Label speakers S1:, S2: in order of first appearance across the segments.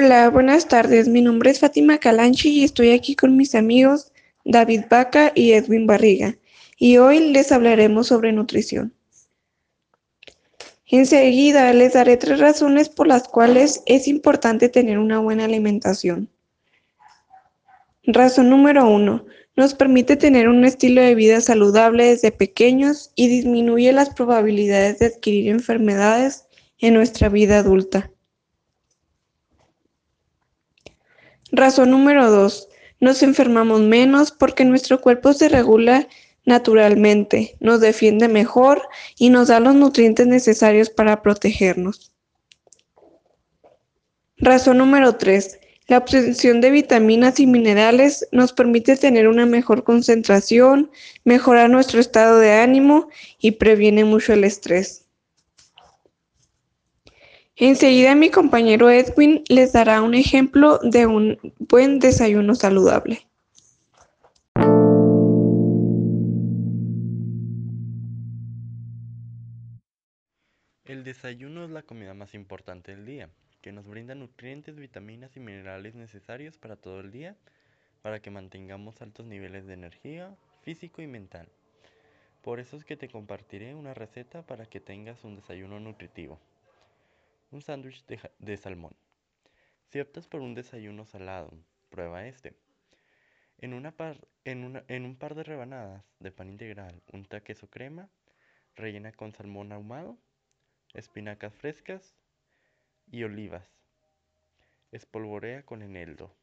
S1: Hola, buenas tardes. Mi nombre es Fátima Calanchi y estoy aquí con mis amigos David Vaca y Edwin Barriga. Y hoy les hablaremos sobre nutrición. Enseguida les daré tres razones por las cuales es importante tener una buena alimentación. Razón número uno. Nos permite tener un estilo de vida saludable desde pequeños y disminuye las probabilidades de adquirir enfermedades en nuestra vida adulta. Razón número dos. Nos enfermamos menos porque nuestro cuerpo se regula naturalmente, nos defiende mejor y nos da los nutrientes necesarios para protegernos. Razón número 3. La obtención de vitaminas y minerales nos permite tener una mejor concentración, mejorar nuestro estado de ánimo y previene mucho el estrés. Enseguida mi compañero Edwin les dará un ejemplo de un buen desayuno saludable.
S2: El desayuno es la comida más importante del día, que nos brinda nutrientes, vitaminas y minerales necesarios para todo el día, para que mantengamos altos niveles de energía, físico y mental. Por eso es que te compartiré una receta para que tengas un desayuno nutritivo. Un sándwich de, salmón. Si optas por un desayuno salado, prueba este. En, un par de rebanadas de pan integral, un queso crema, rellena con salmón ahumado espinacas frescas y olivas. Espolvorea con eneldo.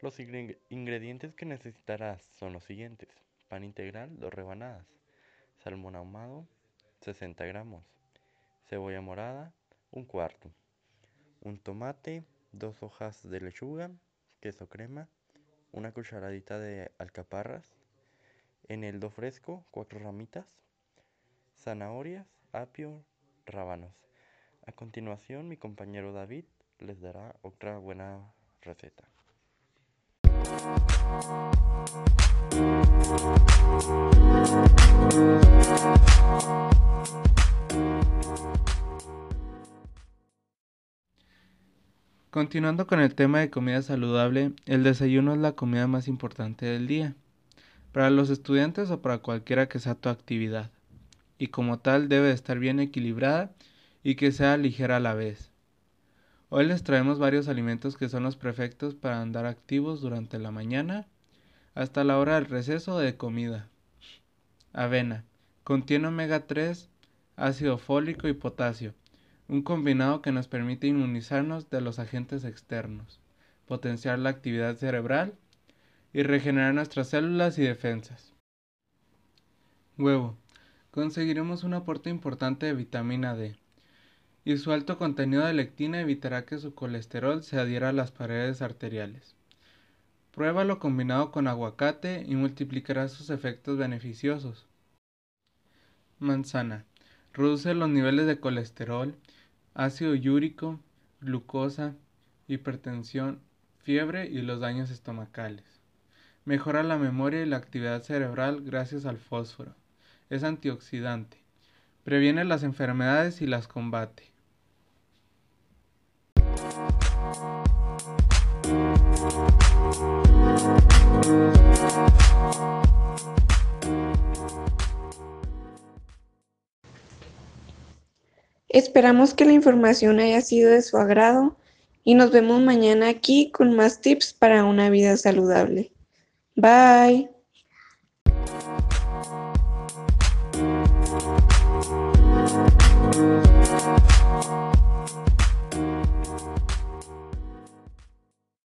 S2: Los ingredientes que necesitarás son los siguientes. Pan integral, dos rebanadas. Salmón ahumado, 60 gramos. Cebolla morada, un cuarto. Un tomate, dos hojas de lechuga, queso crema, una cucharadita de alcaparras, eneldo fresco, cuatro ramitas, zanahorias, apio, rábanos. A continuación, mi compañero David les dará otra buena receta.
S3: Continuando con el tema de comida saludable, el desayuno es la comida más importante del día, para los estudiantes o para cualquiera que sea tu actividad y como tal debe estar bien equilibrada y que sea ligera a la vez. Hoy les traemos varios alimentos que son los perfectos para andar activos durante la mañana hasta la hora del receso de comida. Avena. Contiene omega 3, ácido fólico y potasio, un combinado que nos permite inmunizarnos de los agentes externos, potenciar la actividad cerebral y regenerar nuestras células y defensas. Huevo conseguiremos un aporte importante de vitamina D, y su alto contenido de lectina evitará que su colesterol se adhiera a las paredes arteriales. Pruébalo combinado con aguacate y multiplicará sus efectos beneficiosos. Manzana. Reduce los niveles de colesterol, ácido úrico, glucosa, hipertensión, fiebre y los daños estomacales. Mejora la memoria y la actividad cerebral gracias al fósforo es antioxidante, previene las enfermedades y las combate.
S1: Esperamos que la información haya sido de su agrado y nos vemos mañana aquí con más tips para una vida saludable. Bye.